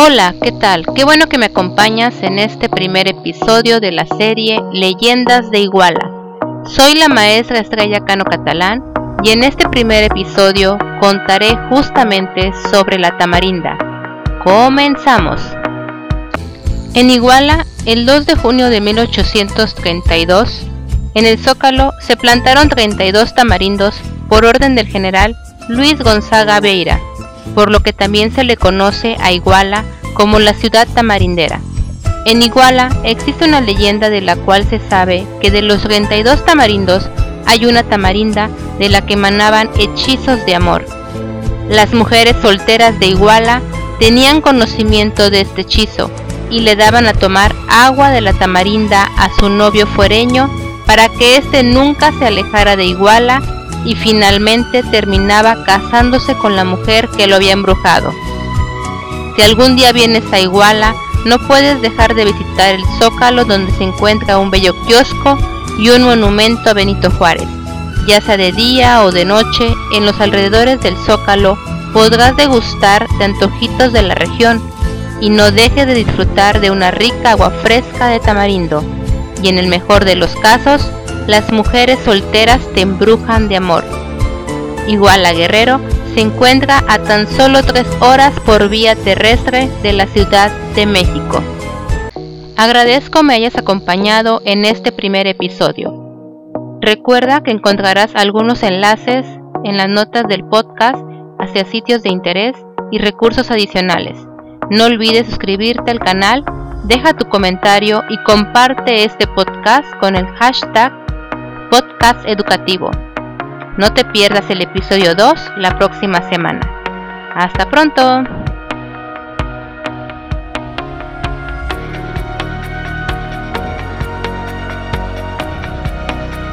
Hola, ¿qué tal? Qué bueno que me acompañas en este primer episodio de la serie Leyendas de Iguala. Soy la maestra Estrella Cano Catalán y en este primer episodio contaré justamente sobre la tamarinda. Comenzamos. En Iguala, el 2 de junio de 1832, en el Zócalo se plantaron 32 tamarindos por orden del general Luis Gonzaga Beira, por lo que también se le conoce a Iguala como la ciudad tamarindera. En Iguala existe una leyenda de la cual se sabe que de los 32 tamarindos hay una tamarinda de la que emanaban hechizos de amor. Las mujeres solteras de Iguala tenían conocimiento de este hechizo y le daban a tomar agua de la tamarinda a su novio fuereño para que éste nunca se alejara de Iguala y finalmente terminaba casándose con la mujer que lo había embrujado. Si algún día vienes a Iguala, no puedes dejar de visitar el Zócalo donde se encuentra un bello kiosco y un monumento a Benito Juárez. Ya sea de día o de noche, en los alrededores del Zócalo podrás degustar de antojitos de la región y no dejes de disfrutar de una rica agua fresca de tamarindo. Y en el mejor de los casos, las mujeres solteras te embrujan de amor. Igual a Guerrero se encuentra a tan solo tres horas por vía terrestre de la Ciudad de México. Agradezco me hayas acompañado en este primer episodio. Recuerda que encontrarás algunos enlaces en las notas del podcast hacia sitios de interés y recursos adicionales. No olvides suscribirte al canal, deja tu comentario y comparte este podcast con el hashtag podcast educativo. No te pierdas el episodio 2 la próxima semana. Hasta pronto.